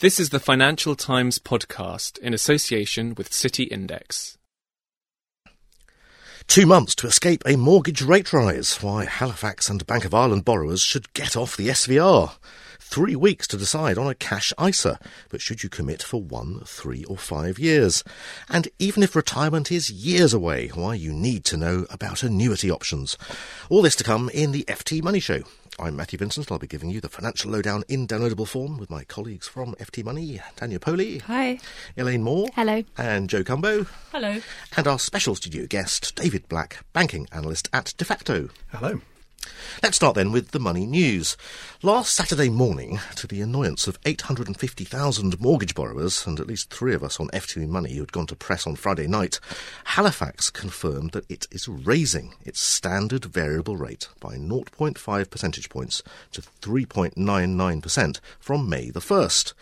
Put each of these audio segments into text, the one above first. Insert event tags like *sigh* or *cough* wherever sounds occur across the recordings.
This is the Financial Times podcast in association with City Index. Two months to escape a mortgage rate rise. Why Halifax and Bank of Ireland borrowers should get off the SVR. Three weeks to decide on a cash ISA, but should you commit for one, three, or five years? And even if retirement is years away, why you need to know about annuity options. All this to come in the FT Money Show. I'm Matthew Vincent. I'll be giving you the financial lowdown in downloadable form with my colleagues from FT Money, Tanya Powley. Hi. Elaine Moore. Hello. And Joe Cumbo. Hello. And our special studio guest, David Black, banking analyst at Defaqto. Hello. Let's start then with the money news. Last Saturday morning, to the annoyance of 850,000 mortgage borrowers and at least three of us on FT Money who had gone to press on Friday night, Halifax confirmed that it is raising its standard variable rate by 0.5 percentage points to 3.99% from May the 1st.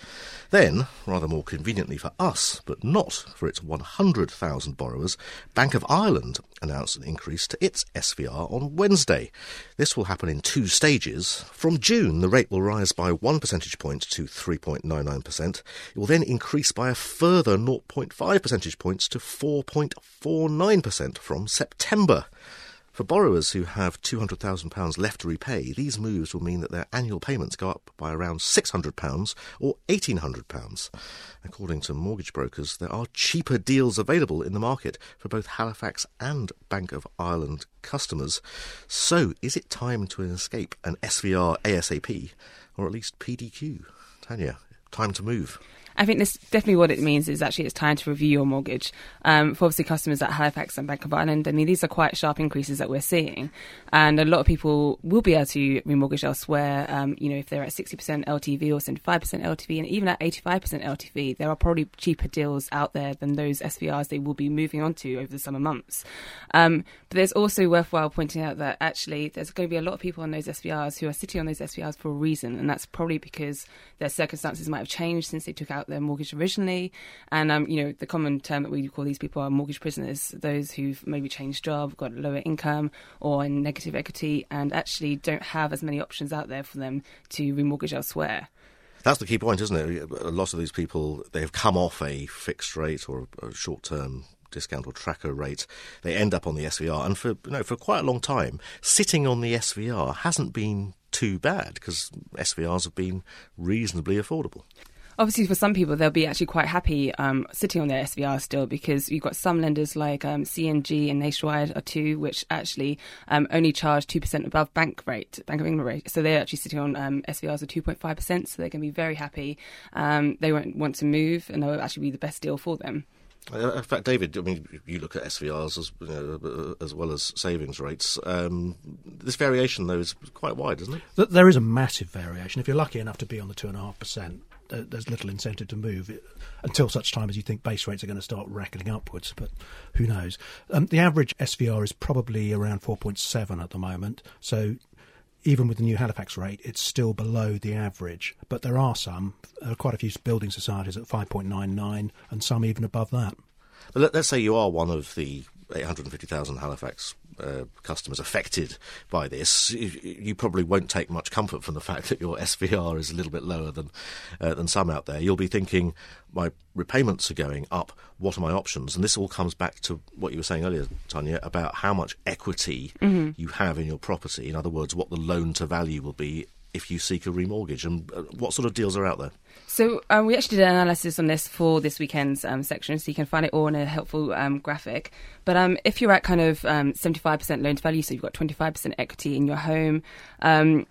Then, rather more conveniently for us, but not for its 100,000 borrowers, Bank of Ireland announced an increase to its SVR on Wednesday. This will happen in two stages. From June, the rate will rise by one percentage point to 3.99%. It will then increase by a further 0.5 percentage points to 4.49% from September. For borrowers who have £200,000 left to repay, these moves will mean that their annual payments go up by around £600 or £1,800. According to mortgage brokers, there are cheaper deals available in the market for both Halifax and Bank of Ireland customers. So, is it time to escape an SVR ASAP, or at least PDQ? Tanya, time to move. I think this definitely what it means is actually it's time to review your mortgage. Um, for obviously customers at Halifax and Bank of Ireland, I mean these are quite sharp increases that we're seeing, and a lot of people will be able to remortgage elsewhere. Um, you know, if they're at sixty percent LTV or seventy five percent LTV, and even at eighty five percent LTV, there are probably cheaper deals out there than those SVRs they will be moving on to over the summer months. Um, but there's also worthwhile pointing out that actually there's going to be a lot of people on those SVRs who are sitting on those SVRs for a reason, and that's probably because their circumstances might have changed since they took out their mortgage originally. And, um, you know, the common term that we call these people are mortgage prisoners, those who've maybe changed job, got lower income or in negative equity and actually don't have as many options out there for them to remortgage elsewhere. That's the key point, isn't it? A lot of these people, they have come off a fixed rate or a short term discount or tracker rate, they end up on the SVR. And for you know, for quite a long time, sitting on the SVR hasn't been too bad because SVRs have been reasonably affordable obviously for some people they'll be actually quite happy um, sitting on their SVR still because you've got some lenders like um, C&G and Nationwide are two which actually um, only charge two percent above bank rate, Bank of England rate. So they're actually sitting on um, SVRs of two point five percent. So they're going to be very happy. Um, they won't want to move, and they'll actually be the best deal for them. Uh, in fact, David, I mean, you look at SVRs as, you know, as well as savings rates. Um, this variation, though, is quite wide, isn't it? There is a massive variation. If you're lucky enough to be on the two and a half percent, there's little incentive to move until such time as you think base rates are going to start racketing upwards. But who knows? Um, the average SVR is probably around 4.7 at the moment. So even with the new Halifax rate, it's still below the average. But there are some, there are quite a few building societies at 5.99 and some even above that. But let's say you are one of the 850,000 Halifax uh, customers affected by this, you, you, probably won't take much comfort from the fact that your *laughs* SVR is a little bit lower than uh, than some out there. You'll be thinking, my repayments are going up. What are my options? And this all comes back to what you were saying earlier, Tanya, about how much equity mm-hmm. you have in your property. In other words, what the loan to value will be if you seek a remortgage, and uh, what sort of deals are out there? So um, we actually did an analysis on this for this weekend's um, section, so you can find it all in a helpful um, graphic. But um, if you're at kind of 75% um, loan to value, so you've got 25% equity in your home, um,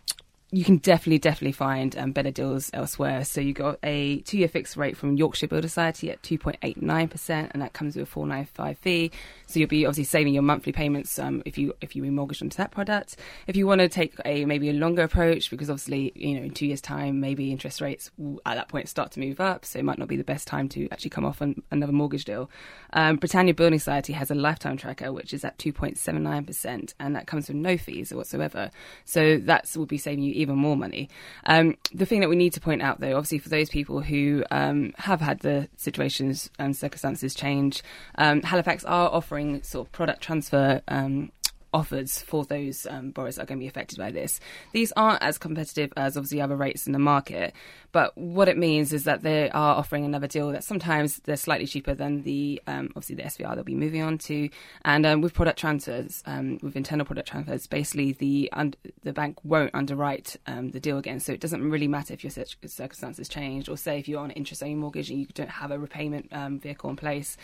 you can definitely, definitely find um, better deals elsewhere. So you got a two-year fixed rate from Yorkshire Builder Society at 2.89%, and that comes with a 495 fee. So you'll be obviously saving your monthly payments um, if you if you remortgage onto that product. If you want to take a maybe a longer approach, because obviously you know in two years' time maybe interest rates will, at that point start to move up, so it might not be the best time to actually come off on another mortgage deal. Um, Britannia Building Society has a lifetime tracker which is at 2.79%, and that comes with no fees whatsoever. So that will be saving you even more money. Um, the thing that we need to point out, though, obviously for those people who um, have had the situations and circumstances change, um, Halifax are offering sort of product transfer um, offers for those um, borrowers that are going to be affected by this. These aren't as competitive as obviously other rates in the market, but what it means is that they are offering another deal that sometimes they're slightly cheaper than the um, obviously the SVR they'll be moving on to, and um, with product transfers, um, with internal product transfers, basically the un- the bank won't underwrite um, the deal again, so it doesn't really matter if your circumstances change, or say if you're on an interest-only mortgage and you don't have a repayment um, vehicle in place,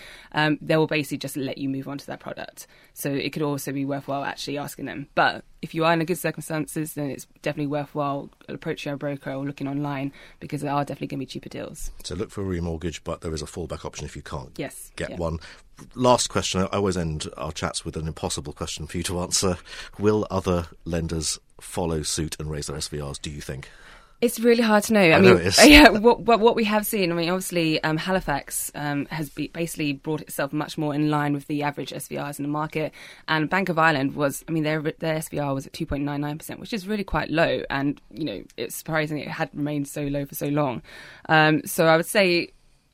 they will basically just let you move on to that product. So it could also be worthwhile actually asking them. But if you are in a good circumstances, then it's definitely worthwhile approaching a broker or looking online because there are definitely going to be cheaper deals. So look for a remortgage, but there is a fallback option if you can't yes, get yeah. one. Last question. I always end our chats with an impossible question for you to answer. Will other lenders follow suit and raise their SVRs, do you think? It's really hard to know. I, I mean, know *laughs* yeah, what, what, what we have seen, I mean, obviously, um, Halifax um, has be basically brought itself much more in line with the average SVRs in the market. And Bank of Ireland was, I mean, their their SVR was at 2.99%, which is really quite low. And, you know, it's surprising it had remained so low for so long. Um, so I would say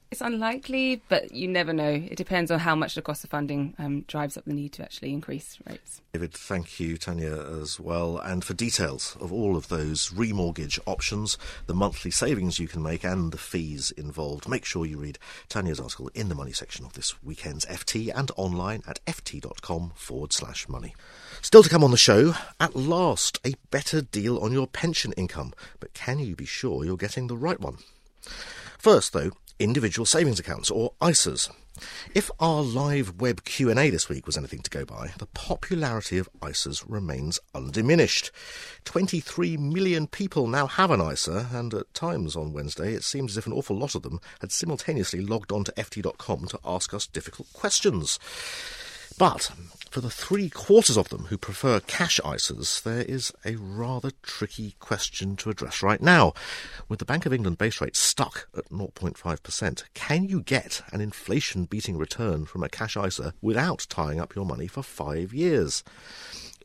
it's unlikely, but you never know. It depends on how much the cost of funding um, drives up the need to actually increase rates. David, thank you, Tanya, as well. And for details of all of those remortgage options, the monthly savings you can make, and the fees involved, make sure you read Tanya's article in the money section of this weekend's FT and online at ft.com forward slash money. Still to come on the show, at last, a better deal on your pension income. But can you be sure you're getting the right one? First, though, individual savings accounts or ISAs. If our live web Q&A this week was anything to go by, the popularity of ISAs remains undiminished. 23 million people now have an ISA, and at times on Wednesday it seemed as if an awful lot of them had simultaneously logged on to ft.com to ask us difficult questions. But for the three quarters of them who prefer cash ISAs, there is a rather tricky question to address right now. With the Bank of England base rate stuck at 0.5%, can you get an inflation beating return from a cash ISA without tying up your money for five years?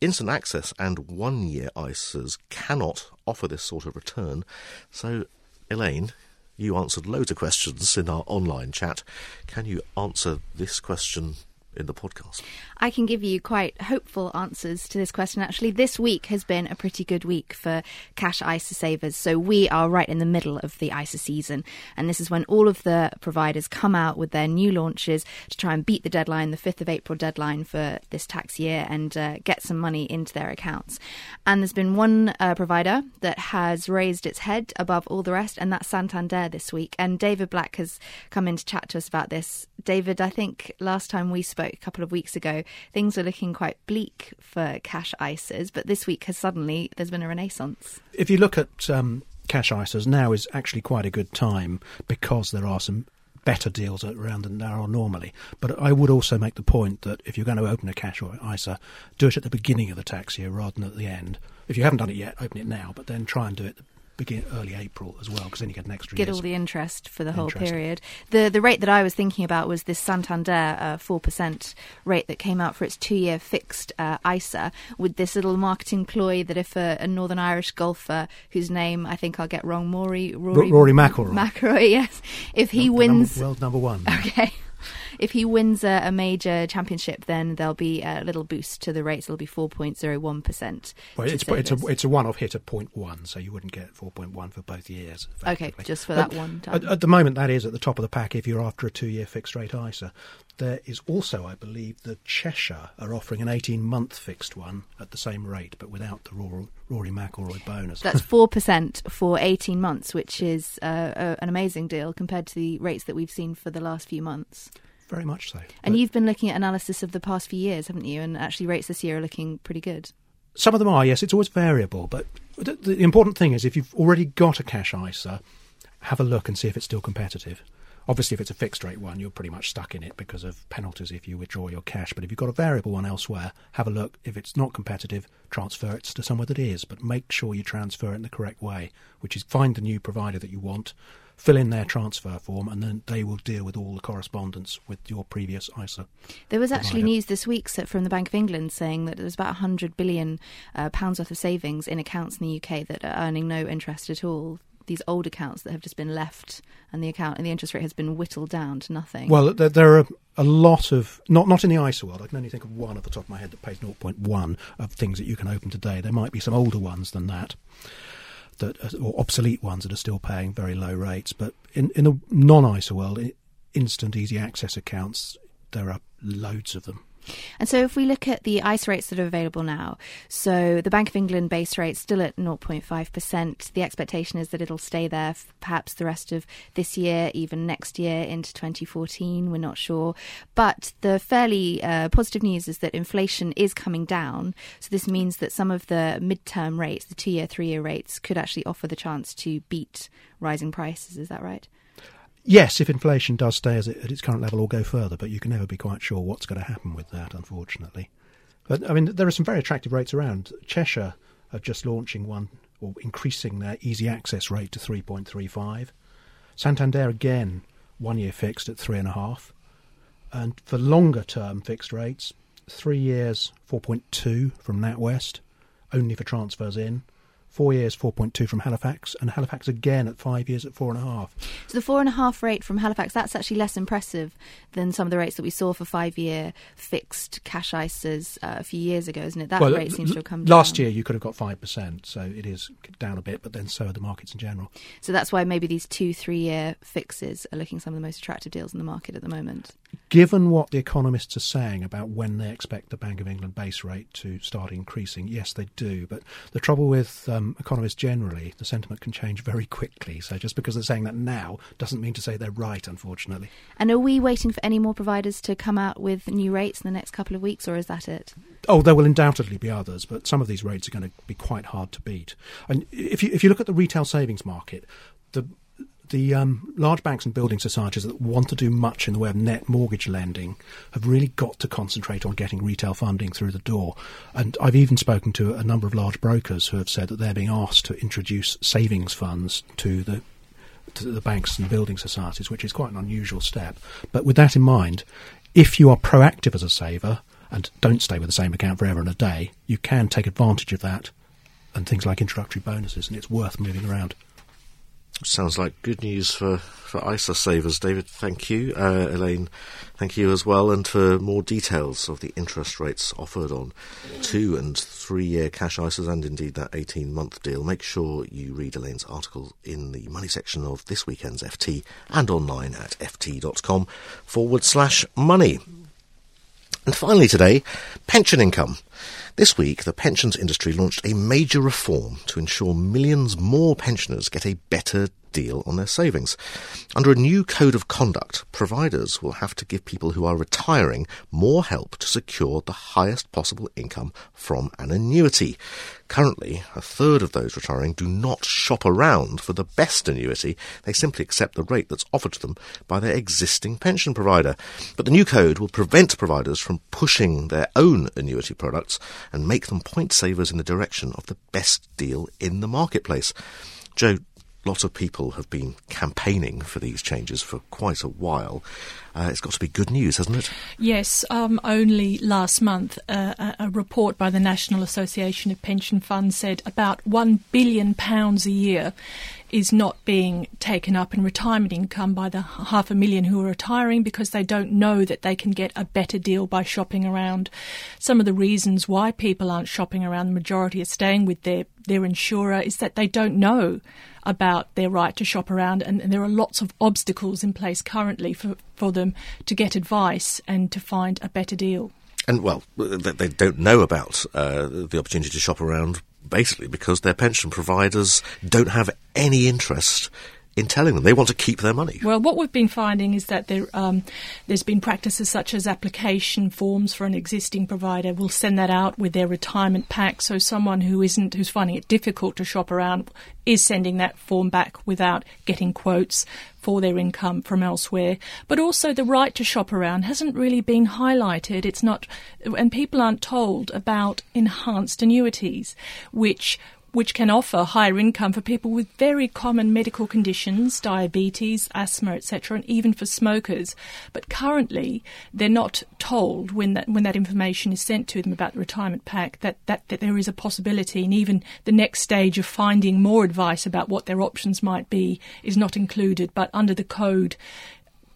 Instant access and one year ISAs cannot offer this sort of return. So, Elaine, you answered loads of questions in our online chat. Can you answer this question in the podcast? I can give you quite hopeful answers to this question. Actually, this week has been a pretty good week for cash ISA savers. So we are right in the middle of the ISA season, and this is when all of the providers come out with their new launches to try and beat the deadline, the 5th of April deadline for this tax year, and uh, get some money into their accounts. And there's been one uh, provider that has raised its head above all the rest, and that's Santander this week. And David Black has come in to chat to us about this. David, I think last time we spoke a couple of weeks ago, things were looking quite bleak for cash ISAs, but this week has suddenly there's been a renaissance. If you look at um, cash ISAs, now is actually quite a good time because there are some better deals around than there are normally. But I would also make the point that if you're going to open a cash ISA, do it at the beginning of the tax year rather than at the end. If you haven't done it yet, open it now, but then try and do it begin early April as well, because then you get an extra. Get year's all the interest for the whole period. The the rate that I was thinking about was this Santander four percent rate that came out for its two year fixed uh, ISA, with this little marketing ploy that if a, a Northern Irish golfer whose name I think I'll get wrong, Rory Rory, Rory McIlroy, McIlroy, *laughs* yes, if he the wins, number, world number one. *laughs* Okay. If he wins a, a, major championship, then there'll be a little boost to the rates. It'll be 4.01%. Well, it's, it's, a, it's a one off hit of 0.1, so you wouldn't get 4.1 for both years. Okay, just for that one time. At, at, the moment, that is at the top of the pack if you're after a two year fixed rate ISA. There is also, I believe, the Cheshire are offering an 18 month fixed one at the same rate, but without the Rory, Rory McIlroy bonus. That's *laughs* 4% for 18 months, which is uh, a, an amazing deal compared to the rates that we've seen for the last few months. Very much so. And but you've been looking at analysis of the past few years, haven't you? And actually, rates this year are looking pretty good. Some of them are, yes. It's always variable. But the, the important thing is if you've already got a cash ISA, have a look and see if it's still competitive. Obviously, if it's a fixed rate one, you're pretty much stuck in it because of penalties if you withdraw your cash. But if you've got a variable one elsewhere, have a look. If it's not competitive, transfer it to somewhere that is. But make sure you transfer it in the correct way, which is find the new provider that you want, fill in their transfer form, and then they will deal with all the correspondence with your previous ISA. There was actually provider. news this week from the Bank of England saying that there's about 100 billion uh, pounds worth of savings in accounts in the UK that are earning no interest at all these old accounts that have just been left, and the account and the interest rate has been whittled down to nothing. Well, there, there are a lot of not not in the ISA world. I can only think of one off the top of my head that pays 0.1 of things that you can open today. There might be some older ones than that. That, or obsolete ones that are still paying very low rates, but in, in the non-ISA world, instant easy access accounts, there are loads of them. And so, if we look at the ISA rates that are available now, so the Bank of England base rate is still at 0.5%. The expectation is that it'll stay there perhaps the rest of this year, even next year into 2014. We're not sure. But the fairly uh, positive news is that inflation is coming down. So, this means that some of the midterm rates, the two year, three year rates, could actually offer the chance to beat rising prices. Is that right? Yes, if inflation does stay as it, at its current level or go further, but you can never be quite sure what's going to happen with that, unfortunately. But I mean, there are some very attractive rates around. Cheshire are just launching one or increasing their easy access rate to 3.35. Santander again, one year fixed at three and a half, and for longer term fixed rates, three years 4.2 from NatWest, only for transfers in, four years 4.2 from Halifax, and Halifax again at five years at four and a half. So the four and a half rate from Halifax, that's actually less impressive than some of the rates that we saw for five year fixed cash ISAs uh, a few years ago, isn't it? That well, rate seems to have come Last down. year you could have got 5%, so it is down a bit, but then so are the markets in general. So that's why maybe these two, three year fixes are looking some of the most attractive deals in the market at the moment. Given what the economists are saying about when they expect the Bank of England base rate to start increasing, yes, they do. But the trouble with um, Um, economists generally, the sentiment can change very quickly. So just because they're saying that now doesn't mean to say they're right, unfortunately. And are we waiting for any more providers to come out with new rates in the next couple of weeks, or is that it? Oh, there will undoubtedly be others, but some of these rates are going to be quite hard to beat. And if you if you look at the retail savings market, the the um, large banks and building societies that want to do much in the way of net mortgage lending have really got to concentrate on getting retail funding through the door. And I've even spoken to a number of large brokers who have said that they're being asked to introduce savings funds to the to the banks and building societies, which is quite an unusual step. But with that in mind, if you are proactive as a saver and don't stay with the same account forever and a day, you can take advantage of that and things like introductory bonuses, and it's worth moving around. Sounds like good news for, for ISA savers. David, thank you. Uh, Elaine, thank you as well. And for more details of the interest rates offered on two and three year cash ISAs and indeed that 18 month deal, make sure you read Elaine's article in the money section of this weekend's FT and online at ft.com forward slash money. And finally today, pension income. This week, the pensions industry launched a major reform to ensure millions more pensioners get a better deal on their savings. Under a new code of conduct, providers will have to give people who are retiring more help to secure the highest possible income from an annuity. Currently, a third of those retiring do not shop around for the best annuity. They simply accept the rate that's offered to them by their existing pension provider. But the new code will prevent providers from pushing their own annuity products and make them point savers in the direction of the best deal in the marketplace. Joe, lots of people have been campaigning for these changes for quite a while. Uh, it's got to be good news, hasn't it? Yes. Um, only last month, uh, a, report by the National Association of Pension Funds said about one billion pounds a year is not being taken up in retirement income by the half a million who are retiring because they don't know that they can get a better deal by shopping around. Some of the reasons why people aren't shopping around, the majority are staying with their, their insurer, is that they don't know about their right to shop around, and, and there are lots of obstacles in place currently for, for them to get advice and to find a better deal. And well, they don't know about uh, the opportunity to shop around basically because their pension providers don't have any interest in telling them they want to keep their money. Well, what we've been finding is that there, um, there's been practices such as application forms for an existing provider will send that out with their retirement pack. So someone who isn't who's finding it difficult to shop around is sending that form back without getting quotes for their income from elsewhere. But also the right to shop around hasn't really been highlighted. It's not, and people aren't told about enhanced annuities, which which can offer higher income for people with very common medical conditions, diabetes, asthma, etc., and even for smokers. But currently, they're not told when that when that information is sent to them about the retirement pack that, that, that there is a possibility, and even the next stage of finding more advice about what their options might be is not included. But under the code,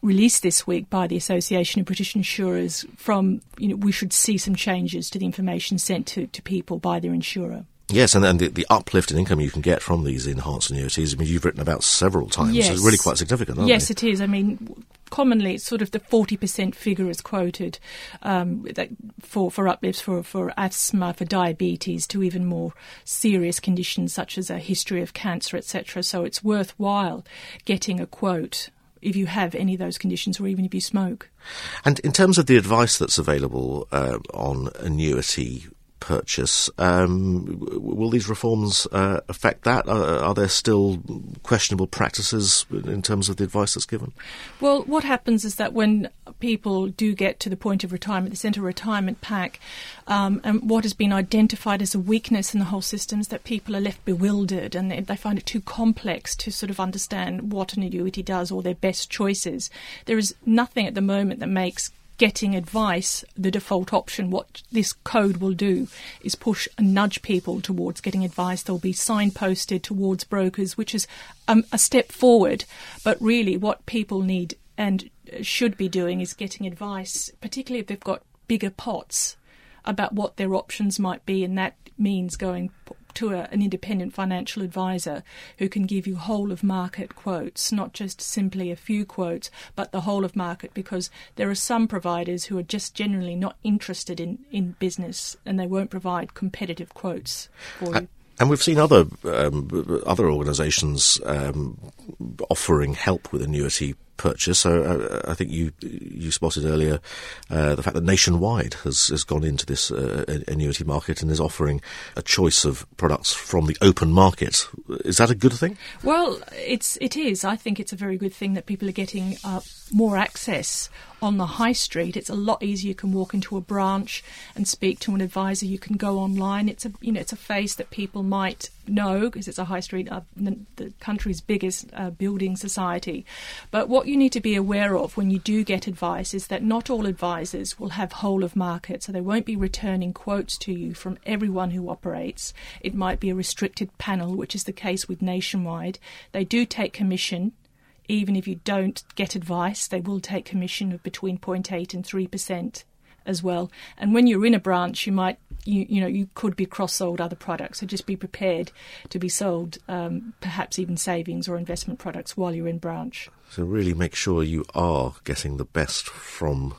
released this week by the Association of British Insurers from, you know, we should see some changes to the information sent to, to people by their insurer. Yes, and, the, the uplift in income you can get from these enhanced annuities, I mean, you've written about several times. Yes. It's really quite significant, aren't yes, they? it is. I mean, commonly it's sort of the 40% figure is quoted um, that for, for uplifts for, for asthma, for diabetes, to even more serious conditions such as a history of cancer, etc. So it's worthwhile getting a quote if you have any of those conditions or even if you smoke. And in terms of the advice that's available uh, on annuity purchase, um, will these reforms uh, affect that? Are, are there still questionable practices in terms of the advice that's given? Well, what happens is that when people do get to the point of retirement, they send a retirement pack, um, and what has been identified as a weakness in the whole system is that people are left bewildered and they, they find it too complex to sort of understand what an annuity does or their best choices. There is nothing at the moment that makes getting advice the default option. What this code will do is push and nudge people towards getting advice. They'll be signposted towards brokers, which is um, a step forward. But really, what people need and should be doing is getting advice, particularly if they've got bigger pots, about what their options might be, and that means going to a, an independent financial advisor who can give you whole of market quotes, not just simply a few quotes, but the whole of market, because there are some providers who are just generally not interested in, in business and they won't provide competitive quotes for you. And we've seen other um, other organisations um, offering help with annuity purchase. So uh, I think you you spotted earlier uh, the fact that Nationwide has, has gone into this uh, annuity market and is offering a choice of products from the open market. Is that a good thing? Well, it's it is. I think it's a very good thing that people are getting uh, more access on the high street. It's a lot easier. You can walk into a branch and speak to an advisor. You can go online. It's a you know it's a face that people might know because it's a high street, uh, the, country's biggest uh, building society. But what you need to be aware of when you do get advice is that not all advisors will have whole of market, so they won't be returning quotes to you from everyone who operates. It might be a restricted panel, which is the case with Nationwide. They do take commission even if you don't get advice, they will take commission of between 0.8 and 3% as well. And when you're in a branch, you might, you, you know, you could be cross sold other products. So just be prepared to be sold um, perhaps even savings or investment products while you're in branch. So really make sure you are getting the best from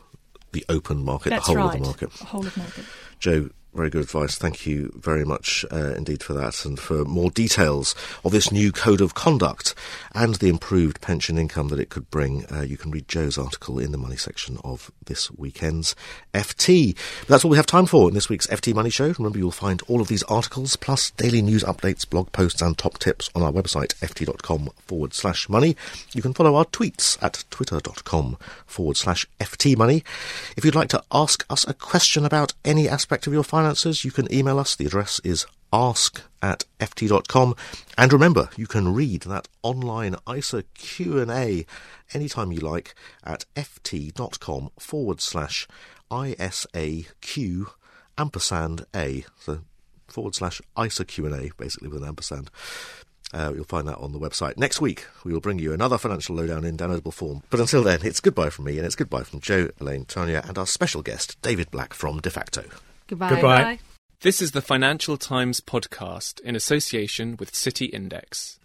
the open market, That's the whole right. of the market. Whole of market. Joe, very good advice. Thank you very much uh, indeed for that. And for more details of this new code of conduct and the improved pension income that it could bring, uh, you can read Joe's article in the money section of this weekend's FT. But that's all we have time for in this week's FT Money Show. Remember, you'll find all of these articles plus daily news updates, blog posts, and top tips on our website, ft.com forward slash money. You can follow our tweets at twitter.com forward slash FT money. If you'd like to ask us a question about any aspect of your finances, you can email us. The address is ask at ft.com. And remember, you can read that online ISA Q&A anytime you like at ft.com forward slash ISAQ ampersand A. So forward slash ISA Q&A, basically with an ampersand. Uh, you'll find that on the website. Next week, we will bring you another financial lowdown in downloadable form. But until then, it's goodbye from me and it's goodbye from Joe, Elaine, Tanya, and our special guest, David Black from Defaqto. Goodbye. Goodbye. This is the Financial Times podcast in association with City Index.